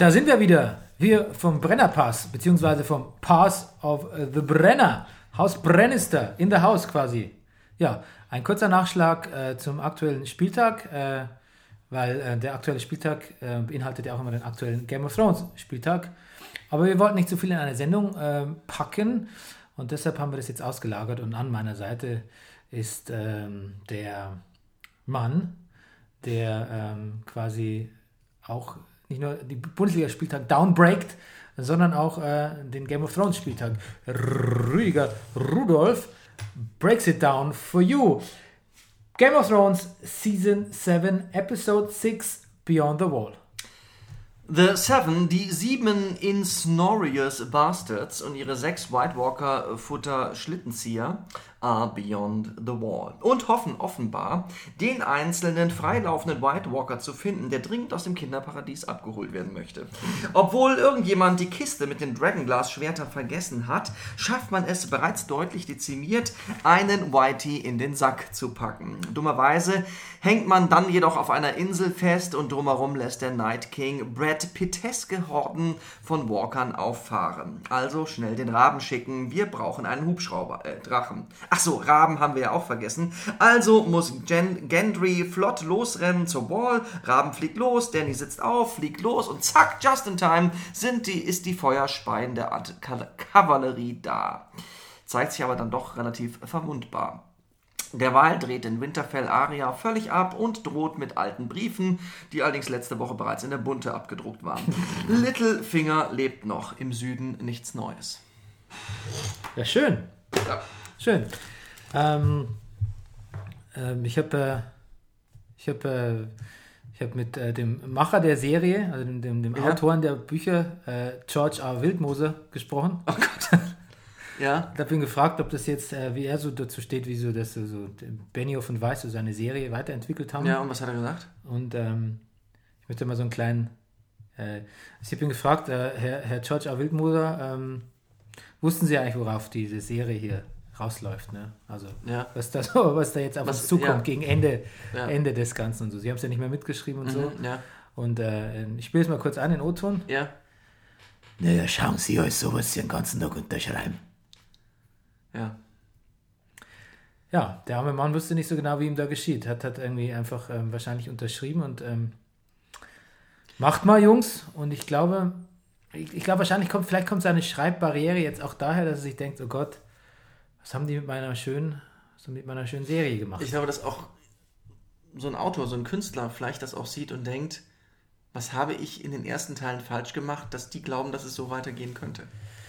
da sind wir wieder. Wir vom Brennerpass, beziehungsweise vom Pass of the Brenner. Haus Brennister, in der Haus quasi. Ja, ein kurzer Nachschlag äh, zum aktuellen Spieltag, äh, weil äh, der aktuelle Spieltag äh, beinhaltet ja auch immer den aktuellen Game of Thrones Spieltag. Aber wir wollten nicht zu viel in eine Sendung äh, packen und deshalb haben wir das jetzt ausgelagert und an meiner Seite ist ähm, der Mann, der ähm, quasi auch nicht nur die Bundesliga-Spieltag downbreakt, sondern auch äh, den Game of Thrones Spieltag. Rüdiger Rudolf breaks it down for you. Game of Thrones Season 7, Episode 6, Beyond the Wall. The Seven, die sieben Insnorious Bastards und ihre sechs White Walker Futter Schlittenzieher are beyond the wall und hoffen offenbar, den einzelnen freilaufenden White Walker zu finden, der dringend aus dem Kinderparadies abgeholt werden möchte. Obwohl irgendjemand die Kiste mit den Dragonglass-Schwertern vergessen hat, schafft man es bereits deutlich dezimiert, einen Whitey in den Sack zu packen. Dummerweise hängt man dann jedoch auf einer Insel fest und drumherum lässt der Night King Brad Pitteske Horden von Walkern auffahren. Also schnell den Raben schicken, wir brauchen einen Hubschrauber, äh, Drachen. Ach so, Raben haben wir ja auch vergessen. Also muss Gen Gendry flott losrennen zur Wall. Raben fliegt los, Danny sitzt auf, fliegt los und zack, just in time sind die, ist die Feuerspeien der Art Kavallerie da. Zeigt sich aber dann doch relativ verwundbar. Derweil dreht in Winterfell Aria völlig ab und droht mit alten Briefen, die allerdings letzte Woche bereits in der Bunte abgedruckt waren. Littlefinger lebt noch, im Süden nichts Neues. Ja, schön. Ja. Schön. Ähm, ähm, ich habe äh, ich hab, äh, ich hab mit äh, dem Macher der Serie, also dem, dem, dem ja. Autoren der Bücher, äh, George R. Wildmoser, gesprochen. Oh Gott. Ja. Ich habe ihn gefragt, ob das jetzt, äh, wie er so dazu steht, wie so, dass so Benioff und Weiss so seine Serie weiterentwickelt haben. Ja, und was hat er gesagt? Und ähm, ich möchte mal so einen kleinen. Äh, ich habe ihn gefragt, äh, Herr, Herr George A. Wildmoser, ähm, wussten Sie eigentlich, worauf diese Serie hier rausläuft, ne? Also ja. was, da so, was da jetzt auf was, uns zukommt ja. gegen Ende, ja. Ende des Ganzen und so. Sie haben es ja nicht mehr mitgeschrieben und mhm, so. Und äh, ich spiele es mal kurz an in O-Ton. Ja. Naja, schauen Sie euch sowas den ganzen Tag unterschreiben. Ja. Ja, der arme Mann wusste nicht so genau, wie ihm da geschieht. Hat, hat irgendwie einfach ähm, wahrscheinlich unterschrieben und ähm, macht mal, Jungs. Und ich glaube, ich, ich glaube, wahrscheinlich kommt, vielleicht kommt seine Schreibbarriere jetzt auch daher, dass er sich denkt, oh Gott, was haben die mit meiner schönen, so mit meiner schönen Serie gemacht? Ich glaube, dass auch so ein Autor, so ein Künstler vielleicht das auch sieht und denkt, was habe ich in den ersten Teilen falsch gemacht, dass die glauben, dass es so weitergehen könnte.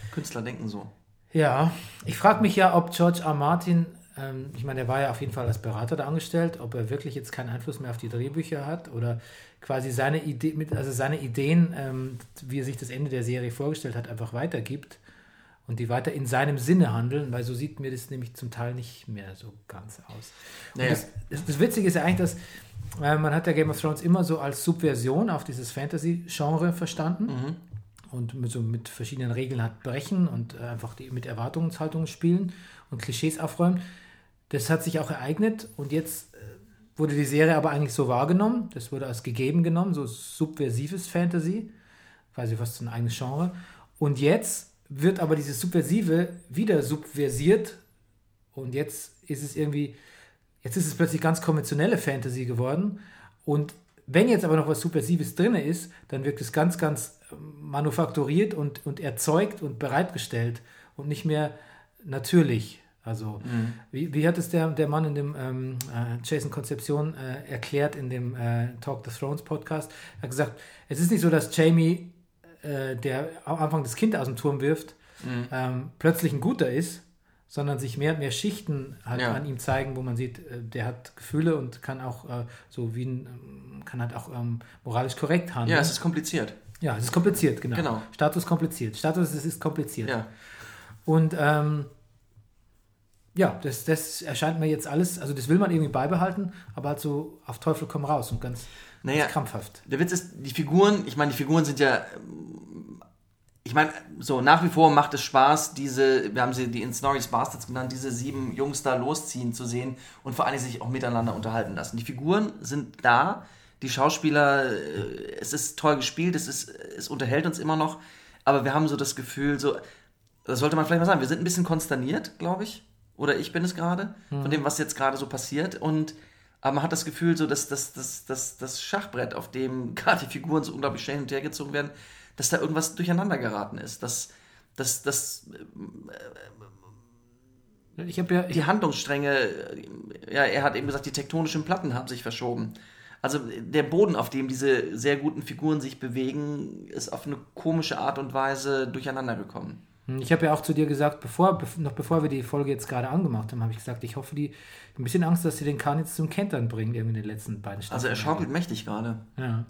Künstler denken so. Ja, ich frage mich ja, ob George R. Martin, ähm, ich meine, er war ja auf jeden Fall als Berater da angestellt, ob er wirklich jetzt keinen Einfluss mehr auf die Drehbücher hat oder quasi seine, Idee, also seine Ideen, ähm, wie er sich das Ende der Serie vorgestellt hat, einfach weitergibt und die weiter in seinem Sinne handeln, weil so sieht mir das nämlich zum Teil nicht mehr so ganz aus. Naja. Das, das, Witzige ist ja eigentlich, dass äh, man hat ja Game of Thrones immer so als Subversion auf dieses Fantasy-Genre verstanden mhm. und mit, so mit verschiedenen Regeln hat brechen und äh, einfach die, mit Erwartungshaltungen spielen und Klischees aufräumen. Das hat sich auch ereignet und jetzt äh, wurde die Serie aber eigentlich so wahrgenommen, das wurde als gegeben genommen, so subversives Fantasy, quasi fast so ein eigenes Genre. Und jetzt wird aber dieses Subversive wieder subversiert und jetzt ist es irgendwie, jetzt ist es plötzlich ganz konventionelle Fantasy geworden und wenn jetzt aber noch was Subversives drin ist, dann wirkt es ganz, ganz ähm, manufakturiert und, und erzeugt und bereitgestellt und nicht mehr natürlich. Also, mhm. wie, wie hat es der, der Mann in dem ähm, äh, Jason Konzeption äh, erklärt in dem äh, Talk the Thrones Podcast? Er hat gesagt, es ist nicht so, dass Jamie äh, der am Anfang das Kind aus dem Turm wirft, mhm. ähm, plötzlich ein guter ist, sondern sich mehr und mehr Schichten halt ja. an ihm zeigen, wo man sieht, äh, der hat Gefühle und kann auch äh, so wie ein, ähm, kann halt auch ähm, moralisch korrekt handeln. Ja, es ist kompliziert. Ja, es ist kompliziert, genau. genau. Status kompliziert. Status es ist kompliziert. Ja. Und ähm, ja, das, das erscheint mir jetzt alles, also das will man irgendwie beibehalten, aber halt so auf Teufel komm raus und ganz naja, krampfhaft. Der Witz ist, die Figuren, ich meine, die Figuren sind ja, ich meine, so nach wie vor macht es Spaß, diese, wir haben sie die Insnoris Bastards genannt, diese sieben Jungs da losziehen zu sehen und vor allem sich auch miteinander unterhalten lassen. Die Figuren sind da, Die Schauspieler, äh, es ist toll gespielt, es, ist, es unterhält uns immer noch, aber wir haben so das Gefühl, so, das sollte man vielleicht mal sagen, wir sind ein bisschen konsterniert, glaube ich. Oder ich bin es gerade, mhm. von dem, was jetzt gerade so passiert. Und aber man hat das Gefühl, so, dass, dass, dass, dass das Schachbrett, auf dem gerade die Figuren so unglaublich schnell hinterhergezogen werden, dass da irgendwas durcheinander geraten ist. Dass, dass, dass äh, ich ja, die Handlungsstränge, ja, er hat eben gesagt, die tektonischen Platten haben sich verschoben. Also der Boden, auf dem diese sehr guten Figuren sich bewegen, ist auf eine komische Art und Weise durcheinander gekommen. Ich habe ja auch zu dir gesagt, bevor, noch bevor wir die Folge jetzt gerade angemacht haben, habe ich gesagt, ich hoffe, die ein bisschen Angst, dass sie den Kahn jetzt zum Kentern bringen, irgendwie in den letzten beiden Staffeln. Also er schaukelt mächtig gerade. Ja. ja.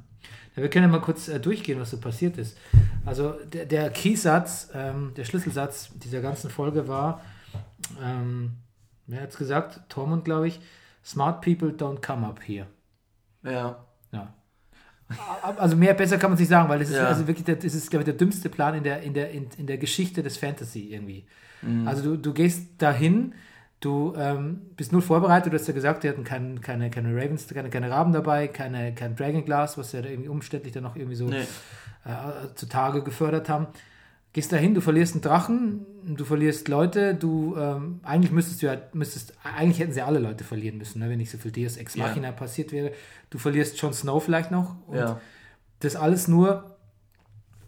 Wir können ja mal kurz äh, durchgehen, was so passiert ist. Also der, der Keysatz, ähm, der Schlüsselsatz dieser ganzen Folge war, ähm, wer hat es gesagt? Tormund, glaube ich, Smart people don't come up here. Ja. Ja. Also mehr besser kann man sich sagen, weil das ist ja. also wirklich der, das ist, glaube ich, der dümmste Plan in der, in der, in, in der Geschichte des Fantasy irgendwie. Mhm. Also du, du gehst dahin, du ähm, bist null vorbereitet, du hast ja gesagt, die hatten kein, keine, keine Ravens, keine, keine Raben dabei, keine, kein Dragonglass, was ja da irgendwie umständlich dann noch irgendwie so nee. äh, zutage gefördert haben. Gehst dahin, du verlierst einen Drachen, du verlierst Leute, du ähm, eigentlich müsstest du ja, müsstest, eigentlich hätten sie alle Leute verlieren müssen, ne, wenn nicht so viel Deus Ex Machina ja. passiert wäre. Du verlierst Jon Snow vielleicht noch und ja. das alles nur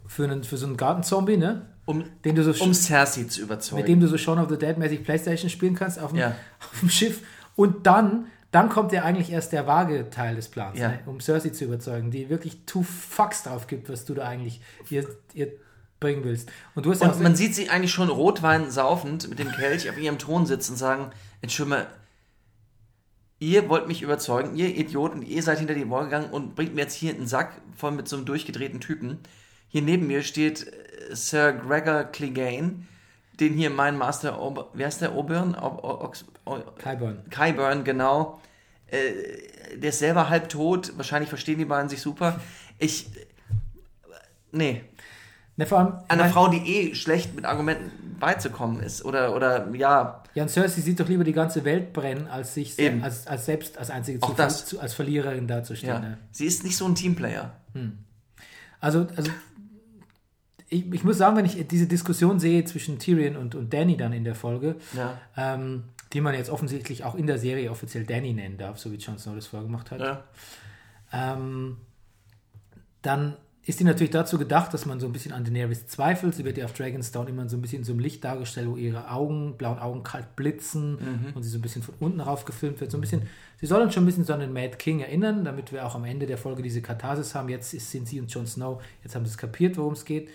für, einen, für so einen Gartenzombie, ne? Um, den du so um Cersei zu überzeugen. Mit dem du so Shaun of the Dead mäßig Playstation spielen kannst auf dem, ja. auf dem Schiff. Und dann, dann kommt ja eigentlich erst der vage Teil des Plans, ne? um Cersei zu überzeugen, die wirklich two fucks drauf gibt, was du da eigentlich ihr, ihr bringen willst. Und, du hast und man sieht sie eigentlich schon Rotwein saufend mit dem Kelch auf ihrem Thron sitzen und sagen, Entschuldigung, ihr wollt mich überzeugen, ihr Idioten, ihr seid hinter die Wall gegangen und bringt mir jetzt hier einen Sack voll mit so einem durchgedrehten Typen. Hier neben mir steht äh, Sir Gregor Clegane, den hier mein Master, Ober, wer ist der Oberon? Kyburn. Kyburn, genau. Äh, der ist selber halb tot, wahrscheinlich verstehen die beiden sich super. Ich, nee, Ne, vor allem, Einer Frau, die eh schlecht mit Argumenten beizukommen ist. Oder, oder ja. Ja, und Cersei sieht doch lieber die ganze Welt brennen, als sich Eben. als, als selbst als einzige zu, zu, als Verliererin dazustehen. Ja. Ne? Sie ist nicht so ein Teamplayer. Hm. Also, also ich, ich, muss sagen, wenn ich diese Diskussion sehe zwischen Tyrion und, und Danny dann in der Folge, ja. ähm, die man jetzt offensichtlich auch in der Serie offiziell Danny nennen darf, so wie Jon Snow das vorgemacht hat, ja. ähm, dann ist die natürlich dazu gedacht, dass man so ein bisschen an Daenerys zweifelt. Sie wird ja auf Dragonstone immer so ein bisschen in so einem Licht dargestellt, wo ihre Augen, blauen Augen kalt blitzen mhm. und sie so ein bisschen von unten rauf gefilmt wird. So ein bisschen, sie soll uns schon ein bisschen so an den Mad King erinnern, damit wir auch am Ende der Folge diese Katharsis haben. Jetzt sind sie und Jon Snow, jetzt haben sie es kapiert, worum es geht.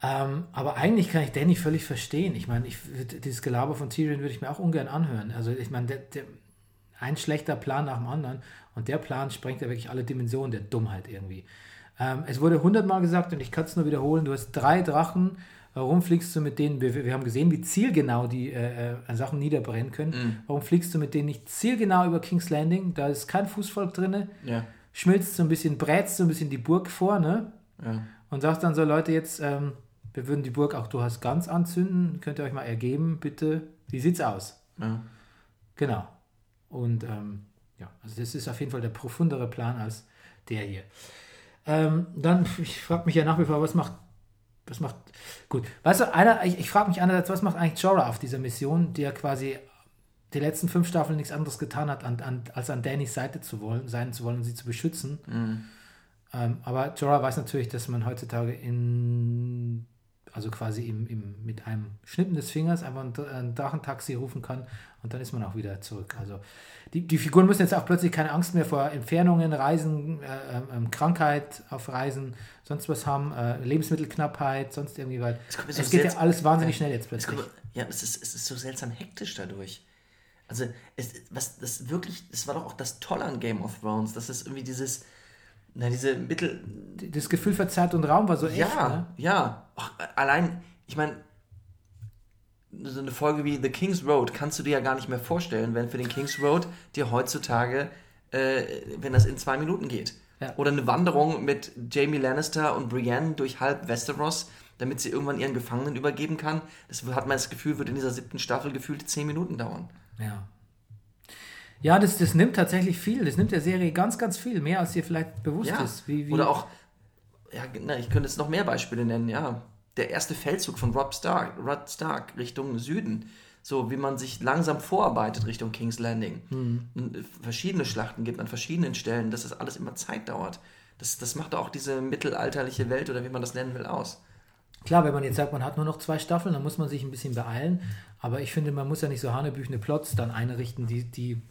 Ähm, aber eigentlich kann ich Danny völlig verstehen. Ich meine, ich, dieses Gelaber von Tyrion würde ich mir auch ungern anhören. Also ich meine, der, der, ein schlechter Plan nach dem anderen und der Plan sprengt ja wirklich alle Dimensionen der Dummheit irgendwie. Ähm, es wurde hundertmal gesagt und ich kann es nur wiederholen: Du hast drei Drachen. Warum fliegst du mit denen? Wir, wir haben gesehen, wie zielgenau die äh, äh, Sachen niederbrennen können. Mhm. Warum fliegst du mit denen nicht zielgenau über King's Landing? Da ist kein Fußvolk drin. Ja. Schmilzt so ein bisschen, brätst so ein bisschen die Burg vor, ne? Ja. Und sagst dann so: Leute, jetzt, ähm, wir würden die Burg auch du hast ganz anzünden. Könnt ihr euch mal ergeben, bitte? Wie sieht's aus? Ja. Genau. Und ähm, ja, also das ist auf jeden Fall der profundere Plan als der hier. Ähm, dann, ich frage mich ja nach wie vor, was macht, was macht, gut, weißt du, einer, ich, ich frage mich einerseits, was macht eigentlich Jorah auf dieser Mission, die ja quasi die letzten fünf Staffeln nichts anderes getan hat, an, an, als an Dannys Seite zu wollen, sein zu wollen und sie zu beschützen. Mhm. Ähm, aber Jorah weiß natürlich, dass man heutzutage in also quasi im, im, mit einem Schnippen des Fingers einfach ein, Drachentaxi rufen kann und dann ist man auch wieder zurück. Also die, die Figuren müssen jetzt auch plötzlich keine Angst mehr vor Entfernungen, Reisen, äh, äh, Krankheit auf Reisen, sonst was haben, äh, Lebensmittelknappheit, sonst irgendwie, weil es, es geht ja alles wahnsinnig schnell jetzt plötzlich. Kommt, ja, es ist, es ist so seltsam hektisch dadurch. Also, es, was das wirklich, das war doch auch das Tolle an Game of Thrones, dass es irgendwie dieses, na, diese Mittel. Das Gefühl für Zeit und Raum war so echt. Ja, ne? ja. Ach, allein, ich meine, so eine Folge wie The King's Road kannst du dir ja gar nicht mehr vorstellen, wenn für den King's Road dir heutzutage, äh, wenn das in zwei Minuten geht. Ja. Oder eine Wanderung mit Jamie Lannister und Brienne durch halb Westeros, damit sie irgendwann ihren Gefangenen übergeben kann. Das hat man das Gefühl, wird in dieser siebten Staffel gefühlt zehn Minuten dauern. Ja. Ja, das, das nimmt tatsächlich viel. Das nimmt der Serie ganz, ganz viel. Mehr als dir vielleicht bewusst Ja. ist. Wie, wie, Oder auch, ja, na, ich könnte jetzt noch mehr Beispiele nennen, ja. Der erste Feldzug von Rob Stark, Rod Stark Richtung Süden. So wie man sich langsam vorarbeitet Richtung King's Landing. Äh, verschiedene Schlachten gibt an verschiedenen Stellen, dass das alles immer Zeit dauert. Das, das macht auch diese mittelalterliche Welt oder wie man das nennen will aus. Klar, wenn man jetzt sagt, man hat nur noch zwei Staffeln, dann muss man sich ein bisschen beeilen. Aber ich finde, man muss ja nicht so hanebüchene Plots dann einrichten, die, die,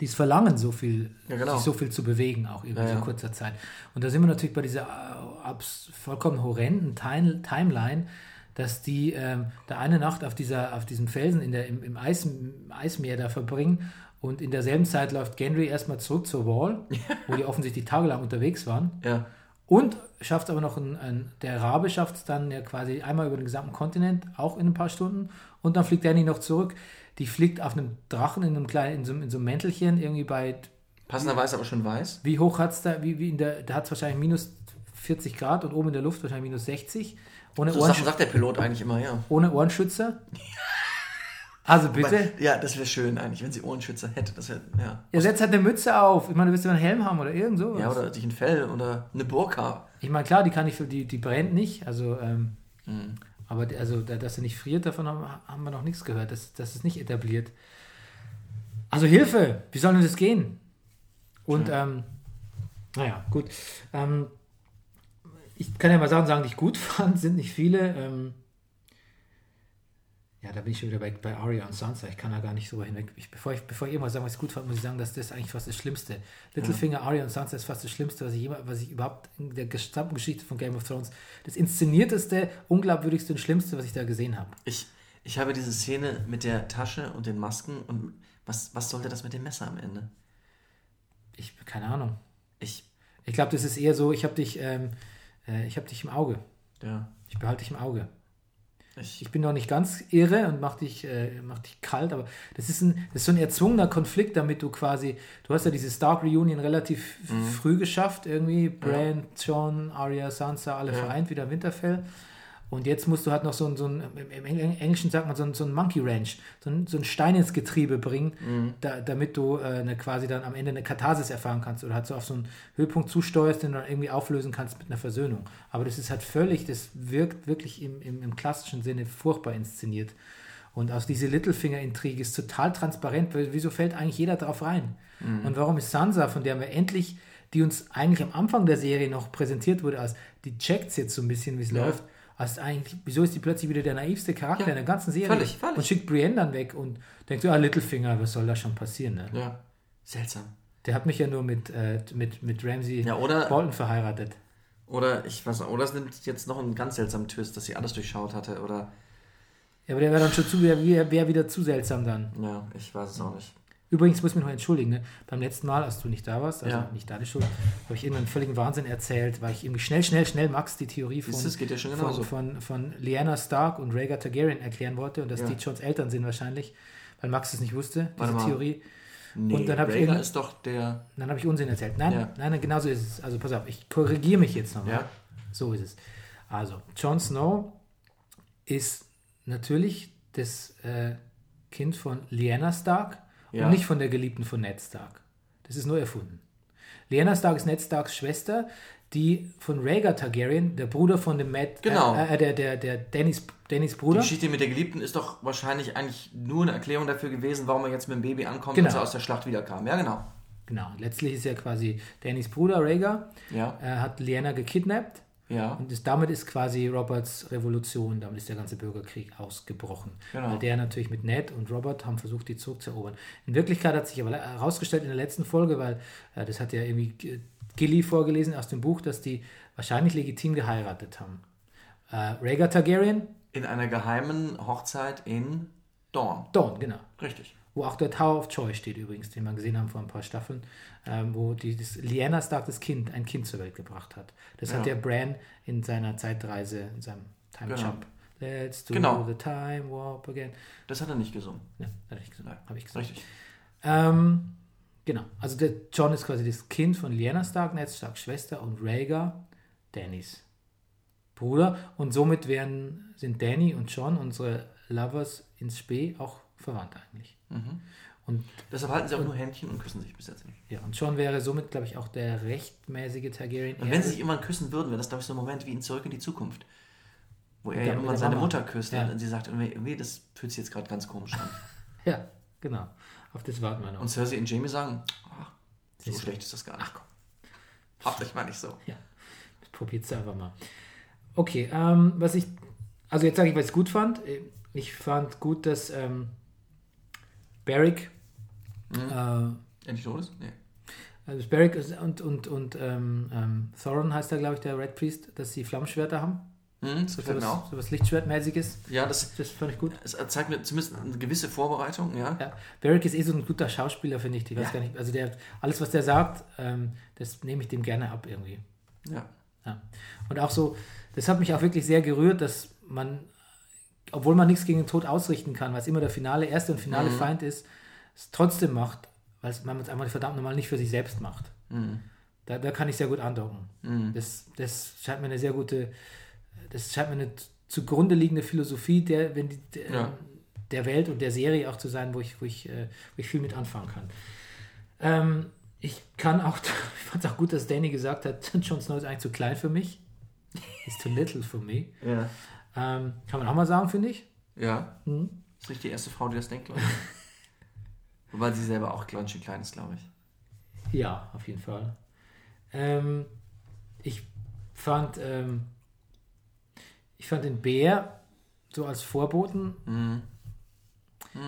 die es verlangen, so viel, Ja, genau. sich so viel zu bewegen, auch in Ja, so kurzer Zeit. Und da sind wir natürlich bei dieser äh, vollkommen horrenden Time Timeline, dass die ähm, da eine Nacht auf, dieser, auf diesem Felsen in der, im, im, Eis, im Eismeer da verbringen und in derselben Zeit läuft Gendry erstmal zurück zur Wall, wo die offensichtlich tagelang unterwegs waren. Ja. Und schafft aber noch ein, ein der Rabe schafft es dann ja quasi einmal über den gesamten Kontinent, auch in ein paar Stunden. Und dann fliegt Danny noch zurück. Die fliegt auf einem Drachen in einem kleinen, in so, in so einem Mäntelchen, irgendwie bei, Passenderweise aber schon weiß. wie hoch hat es da, wie, wie in der, da hat es wahrscheinlich minus 40 Grad und oben in der Luft wahrscheinlich minus 60. Ohne, So Ohren, Sachen sagt der Pilot eigentlich immer, ja. ohne Ohrenschützer. Also bitte. Ja, das wäre schön eigentlich, wenn sie Ohrenschützer hätte. Das wäre, ja. Ihr setzt halt eine Mütze auf. Ich meine, du willst ja einen Helm haben oder irgend sowas. Ja, oder sich ein Fell oder eine Burka. Ich meine, klar, die kann ich, die, die brennt nicht. Also, ähm, Mhm. Aber also, da- dass sie nicht friert, davon haben, haben wir noch nichts gehört. Das, das ist nicht etabliert. Also Hilfe, wie soll denn das gehen? Und ähm, naja, gut. Ähm, ich kann ja mal Sachen sagen, die ich gut fand, sind nicht viele. Ähm, ja, da bin ich schon wieder bei, bei Arya und Sansa. Ich kann da gar nicht so hinweg. Ich, bevor, ich, bevor ich irgendwas sage, was ich gut fand, muss ich sagen, dass das eigentlich fast das Schlimmste. Littlefinger, Arya und Sansa ist fast das Schlimmste, was ich, jemals, was ich überhaupt in der gesamten Geschichte von Game of Thrones, das inszenierteste, unglaubwürdigste und schlimmste, was ich da gesehen habe. Ich, ich habe diese Szene mit der Tasche und den Masken und was, was sollte das mit dem Messer am Ende? Ich, keine Ahnung. Ich, Ich glaube, das ist eher so, ich habe dich, ähm, äh, ich habe dich im Auge. ja, Ich behalte dich im Auge. Ich, bin noch nicht ganz irre und mach dich, äh, mach dich kalt, aber das ist, ein, das ist so ein erzwungener Konflikt, damit du quasi, du hast ja diese Stark Reunion relativ früh geschafft, irgendwie, Bran, John, Arya, Sansa, alle Ja. vereint wieder in Winterfell. Und jetzt musst du halt noch so ein, so ein im Englischen sagt man so ein, so ein Monkey Ranch, so ein, so ein Stein ins Getriebe bringen, da, damit du äh, eine, quasi dann am Ende eine Katharsis erfahren kannst oder halt so auf so einen Höhepunkt zusteuerst, den du dann irgendwie auflösen kannst mit einer Versöhnung. Aber das ist halt völlig, das wirkt wirklich im, im, im klassischen Sinne furchtbar inszeniert. Und aus diese Littlefinger-Intrige ist total transparent, weil wieso fällt eigentlich jeder drauf rein? Und warum ist Sansa, von der wir endlich, die uns eigentlich am Anfang der Serie noch präsentiert wurde, als die checkt jetzt so ein bisschen, wie es Ja. läuft, als eigentlich, wieso ist die plötzlich wieder der naivste Charakter Ja, in der ganzen Serie? völlig, völlig. Und schickt Brienne dann weg und denkt so, ah, Littlefinger, was soll da schon passieren? Ne? ja, seltsam. Der hat mich ja nur mit, äh, mit, mit Ramsey Ja, oder, Bolton verheiratet. oder ich weiß nicht, oder es nimmt jetzt noch einen ganz seltsamen Twist, dass sie alles durchschaut hatte, oder, Ja, aber der wäre dann schon zu, wäre wär wieder zu seltsam dann. ja, ich weiß es auch nicht. Übrigens muss ich mich noch entschuldigen, ne? beim letzten Mal, als du nicht da warst, also Ja. nicht deine Schuld, habe ich irgendeinen völligen Wahnsinn erzählt, weil ich irgendwie schnell, schnell, schnell Max die Theorie von, es geht ja schon von, von, von Lyanna Stark und Rhaegar Targaryen erklären wollte und dass Ja. die Johns Eltern sind wahrscheinlich, weil Max es nicht wusste, diese. Theorie. Nee, Und dann hab ich ist doch der, Dann habe ich Unsinn erzählt. Nein, Ja. nein, nein, genau so ist es. Also pass auf, ich korrigiere mich jetzt nochmal. Ja. So ist es. Also, Jon Snow ist natürlich das äh, Kind von Lyanna Stark Ja. und nicht von der Geliebten von Ned Stark. Das ist nur erfunden. Lyanna Stark ist Ned Starks Schwester, die von Rhaegar Targaryen, der Bruder von dem Matt, Genau. äh, äh, der, der, der Dannys, Dannys die Bruder. Geschichte mit der Geliebten ist doch wahrscheinlich eigentlich nur eine Erklärung dafür gewesen, warum er jetzt mit dem Baby ankommt, Genau. als er aus der Schlacht wiederkam. Ja, genau. Genau, letztlich ist ja quasi Dannys Bruder Rhaegar, Ja, äh, hat Lyanna gekidnappt ja, Und ist, damit ist quasi Roberts Revolution, damit ist der ganze Bürgerkrieg ausgebrochen. Genau. Weil der natürlich mit Ned und Robert haben versucht, die zurückzuerobern. In Wirklichkeit hat sich aber herausgestellt in der letzten Folge, weil äh, das hat ja irgendwie Gilly vorgelesen aus dem Buch, dass die wahrscheinlich legitim geheiratet haben. Äh, Rhaegar Targaryen, in einer geheimen Hochzeit in Dawn. Dawn, genau. Richtig. Wo auch der Tower of Joy steht übrigens, den wir gesehen haben vor ein paar Staffeln, ähm, wo die, das, Lyanna Stark das Kind, ein Kind zur Welt gebracht hat. Das hat Ja. der Bran in seiner Zeitreise, in seinem Time Genau. Jump. Let's do Genau. the time warp again. Das hat er nicht gesungen. Ja, habe ich gesagt. Nein, Hab ich gesagt. Richtig. Ähm, genau, also der John ist quasi das Kind von Lyanna Stark, Ned Starks Schwester und Rhaegar, Dannys Bruder. Und somit werden, sind Danny und John, unsere Lovers ins Spee, auch verwandt eigentlich. Mhm. Und, Deshalb halten sie auch nur Händchen und küssen sich bis jetzt nicht. ja, und John wäre somit, glaube ich, auch der rechtmäßige Targaryen. Und wenn sie sich irgendwann küssen würden, wäre das, glaube ich, so ein Moment wie in Zurück in die Zukunft. Wo er ja irgendwann seine. Mutter küsst Ja. und sie sagt, irgendwie, das fühlt sich jetzt gerade ganz komisch an. Ja, genau. Auf das warten wir noch. Und Cersei und Jamie sagen, ach, so du. schlecht ist das gar nicht. Habt euch mal nicht so. Ja, probiert es einfach mal. Okay, ähm, was ich, also jetzt sage ich, was ich gut fand. Ich fand gut, dass ähm, Barrick, Mhm. Endlich ist? Nee. äh, also Barrick und, und, und ähm, ähm, Thorin heißt da, glaube ich, der Red Priest, dass sie Flammschwerter haben. Mhm, das So was, auch. so was Lichtschwertmäßiges. Ja, das, Das fand ich gut. es zeigt mir zumindest eine gewisse Vorbereitung, ja. Ja, Barrick ist eh so ein guter Schauspieler, finde ich. Ich weiß Ja. gar nicht, also der, alles, was der sagt, ähm, das nehme ich dem gerne ab irgendwie. Ja. Ja. Und auch so, das hat mich auch wirklich sehr gerührt, dass man, obwohl man nichts gegen den Tod ausrichten kann, weil es immer der finale, erste und finale Mhm. Feind ist, es trotzdem macht, weil man es einfach verdammt normal nicht für sich selbst macht. Mhm. Da, da kann ich sehr gut andocken. Mhm. Das, das scheint mir eine sehr gute, das scheint mir eine zugrunde liegende Philosophie der, wenn die, der, Ja. der Welt und der Serie auch zu sein, wo ich, wo ich, äh, wo ich viel mit anfangen kann. Ähm, ich kann auch, ich fand es auch gut, dass Danny gesagt hat, Jon Snow ist eigentlich zu klein für mich. He's too little for me. Ja. Ähm, kann man auch mal sagen, finde ich. Ja. Mhm. Ist nicht die erste Frau, die das denkt, glaube ich. Wobei sie selber auch ganz schön klein ist, glaube ich. Ja, auf jeden Fall. Ähm, ich fand, ähm, ich fand den Bär so als Vorboten, Mhm.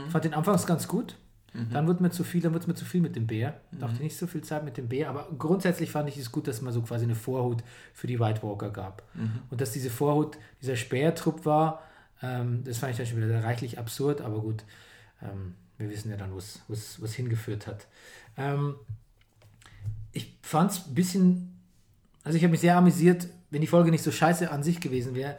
ich fand den anfangs ganz gut. Mhm. Dann wird mir zu viel, dann wird mir zu viel mit dem Bär. Ich dachte nicht so viel Zeit mit dem Bär, aber grundsätzlich fand ich es gut, dass es mal so quasi eine Vorhut für die White Walker gab. Mhm. Und dass diese Vorhut dieser Speertrupp war, ähm, das fand ich dann schon wieder reichlich absurd, aber gut, ähm, wir wissen ja dann, es- es wo es hingeführt hat. Ähm, ich fand es ein bisschen, also ich habe mich sehr amüsiert, wenn die Folge nicht so scheiße an sich gewesen wäre,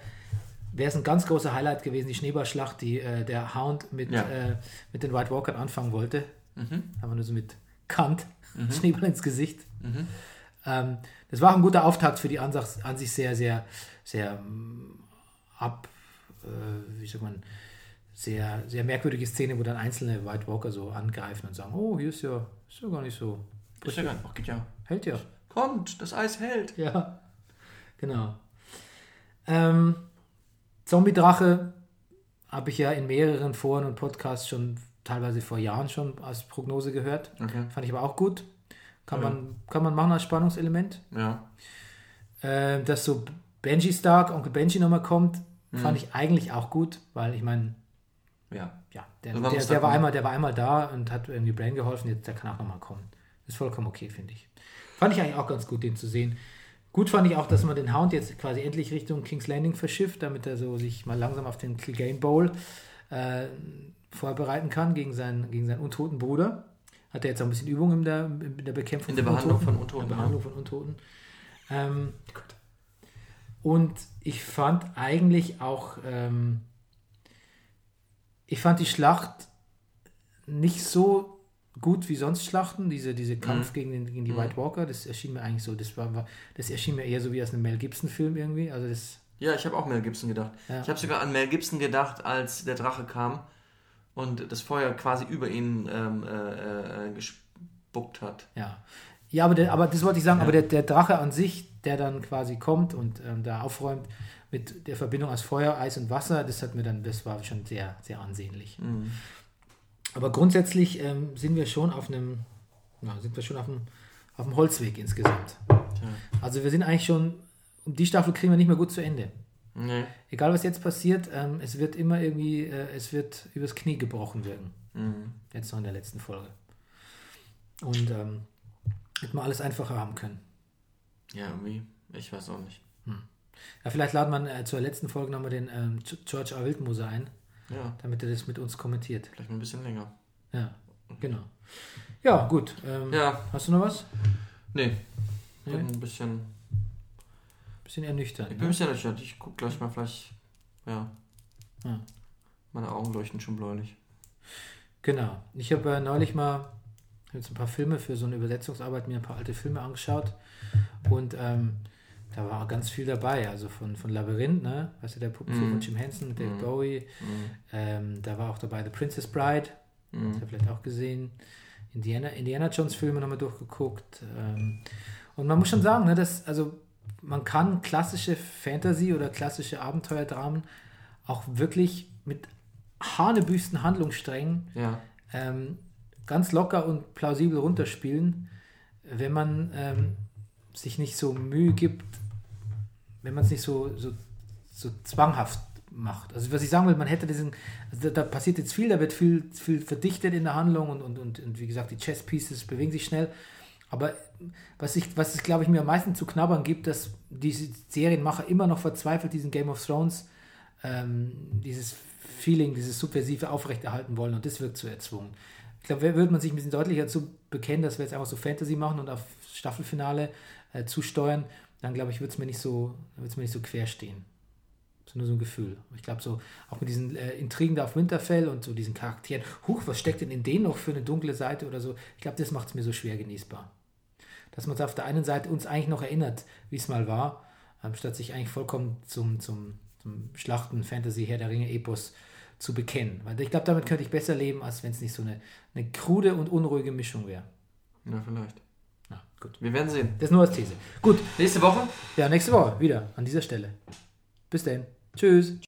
wäre es ein ganz großer Highlight gewesen, die Schneeballschlacht, die äh, der Hound mit, Ja. äh, mit den White Walkern anfangen wollte. Mhm. Aber nur so mit Kant, Schneeball ins Gesicht. Mhm. Ähm, das war ein guter Auftakt für die an sich, an sich sehr, sehr, sehr ähm, ab, äh, wie sagt man, sehr, sehr merkwürdige Szene, wo dann einzelne White Walker so angreifen und sagen, oh, hier ist ja, ist ja gar nicht so. Ist ja gar nicht. Geht ja. Hält ja. Kommt, das Eis hält. Ja, genau. Ähm, Zombie-Drache habe ich ja in mehreren Foren und Podcasts schon teilweise vor Jahren schon als Prognose gehört. Okay. Fand ich aber auch gut. Kann, Ja. man, kann man machen als Spannungselement. Ja. Äh, dass so Benji Stark, Onkel Benji nochmal kommt, Mhm. fand ich eigentlich auch gut, weil ich meine, Ja. ja, der, Also der, der, war einmal, der war einmal da und hat irgendwie Brain geholfen, jetzt der kann auch nochmal kommen. ist vollkommen okay, finde ich. Fand ich eigentlich auch ganz gut, den zu sehen. Gut fand ich auch, dass man den Hound jetzt quasi endlich Richtung King's Landing verschifft, damit er so sich mal langsam auf den Clegane Bowl äh, vorbereiten kann gegen seinen, gegen seinen untoten Bruder. Hat er jetzt auch ein bisschen Übung in der, in der Bekämpfung In der von Behandlung Untoten. von Untoten, In der Behandlung von Untoten. Ähm, und ich fand eigentlich auch, ähm, ich fand die Schlacht nicht so gut wie sonst Schlachten, diese, diese Kampf gegen, den, gegen die White Walker, das erschien mir eigentlich so, das war, war das erschien mir eher so wie aus einem Mel Gibson-Film irgendwie, also das, Ja, ich habe auch Mel Gibson gedacht. Ja. Ich habe sogar an Mel Gibson gedacht, als der Drache kam und das Feuer quasi über ihn ähm, äh, äh, gespuckt hat. ja. Ja, aber, der, aber das wollte ich sagen, Ja. aber der, der Drache an sich, der dann quasi kommt und ähm, da aufräumt mit der Verbindung aus Feuer, Eis und Wasser, das hat mir dann, das war schon sehr, sehr ansehnlich. Mhm. Aber grundsätzlich ähm, sind wir schon auf einem, ja, sind wir schon auf einem, auf einem Holzweg insgesamt. Tja. Also wir sind eigentlich schon, um die Staffel kriegen wir nicht mehr gut zu Ende. Nee. Egal was jetzt passiert, ähm, es wird immer irgendwie, äh, es wird übers Knie gebrochen werden. Mhm. Jetzt noch in der letzten Folge. Und ähm, hätten wir alles einfacher haben können. Ja, irgendwie. Ich weiß auch nicht. Ja, vielleicht laden wir äh, zur letzten Folge nochmal den ähm, George A. Wildmoser ein, Ja, damit er das mit uns kommentiert. vielleicht mal ein bisschen länger. Ja, genau. Ja, gut. Ähm, Ja, Hast du noch was? nee. Nee? Bin ein bisschen. Bisschen ernüchternd. Ich bin Ne? ein bisschen erschüttert. Ich guck gleich mal vielleicht. Ja. Ja. Meine Augen leuchten schon bläulich. Genau. Ich habe äh, neulich mal jetzt ein paar Filme für so eine Übersetzungsarbeit mir ein paar alte Filme angeschaut und ähm, da war ganz viel dabei. Also von, von Labyrinth, ne? Weißt du, der Puppenfilm Mhm. von Jim Henson David Mhm. Bowie. Mhm. Ähm, da war auch dabei The Princess Bride Mhm. Das vielleicht auch gesehen. Indiana, Indiana Jones Filme nochmal durchgeguckt. Ähm, und man muss schon sagen, ne, dass, also man kann klassische Fantasy oder klassische Abenteuerdramen auch wirklich mit hanebüsten Handlungssträngen Ja. ähm, ganz locker und plausibel runterspielen, wenn man ähm, sich nicht so Mühe gibt, wenn man es nicht so, so, so zwanghaft macht. Also was ich sagen will, man hätte diesen, also da, da passiert jetzt viel, da wird viel, viel verdichtet in der Handlung und, und, und, und wie gesagt, die Chess Pieces bewegen sich schnell. Aber was, ich, was es, glaube ich, mir am meisten zu knabbern gibt, dass diese Serienmacher immer noch verzweifelt diesen Game of Thrones, ähm, dieses Feeling, dieses Subversive aufrechterhalten wollen und das wirkt so erzwungen. Ich glaube, würde man sich ein bisschen deutlicher zu bekennen, dass wir jetzt einfach so Fantasy machen und auf Staffelfinale äh, zusteuern, dann glaube ich, würde es mir nicht so, wird's mir nicht so quer stehen. Das ist nur so ein Gefühl. Ich glaube, so auch mit diesen äh, Intrigen da auf Winterfell und so diesen Charakteren, huch, was steckt denn in denen noch für eine dunkle Seite oder so? Ich glaube, das macht es mir so schwer genießbar. Dass man uns auf der einen Seite uns eigentlich noch erinnert, wie es mal war, ähm, statt sich eigentlich vollkommen zum, zum, zum Schlachten, Fantasy, Herr der Ringe, Epos zu bekennen. Weil ich glaube, damit könnte ich besser leben, als wenn es nicht so eine, eine krude und unruhige Mischung wäre. Ja, vielleicht. Na, gut. Wir werden sehen. Das nur als These. Gut, Nächste Woche ja, nächste Woche wieder an dieser Stelle. Bis dann. Tschüss.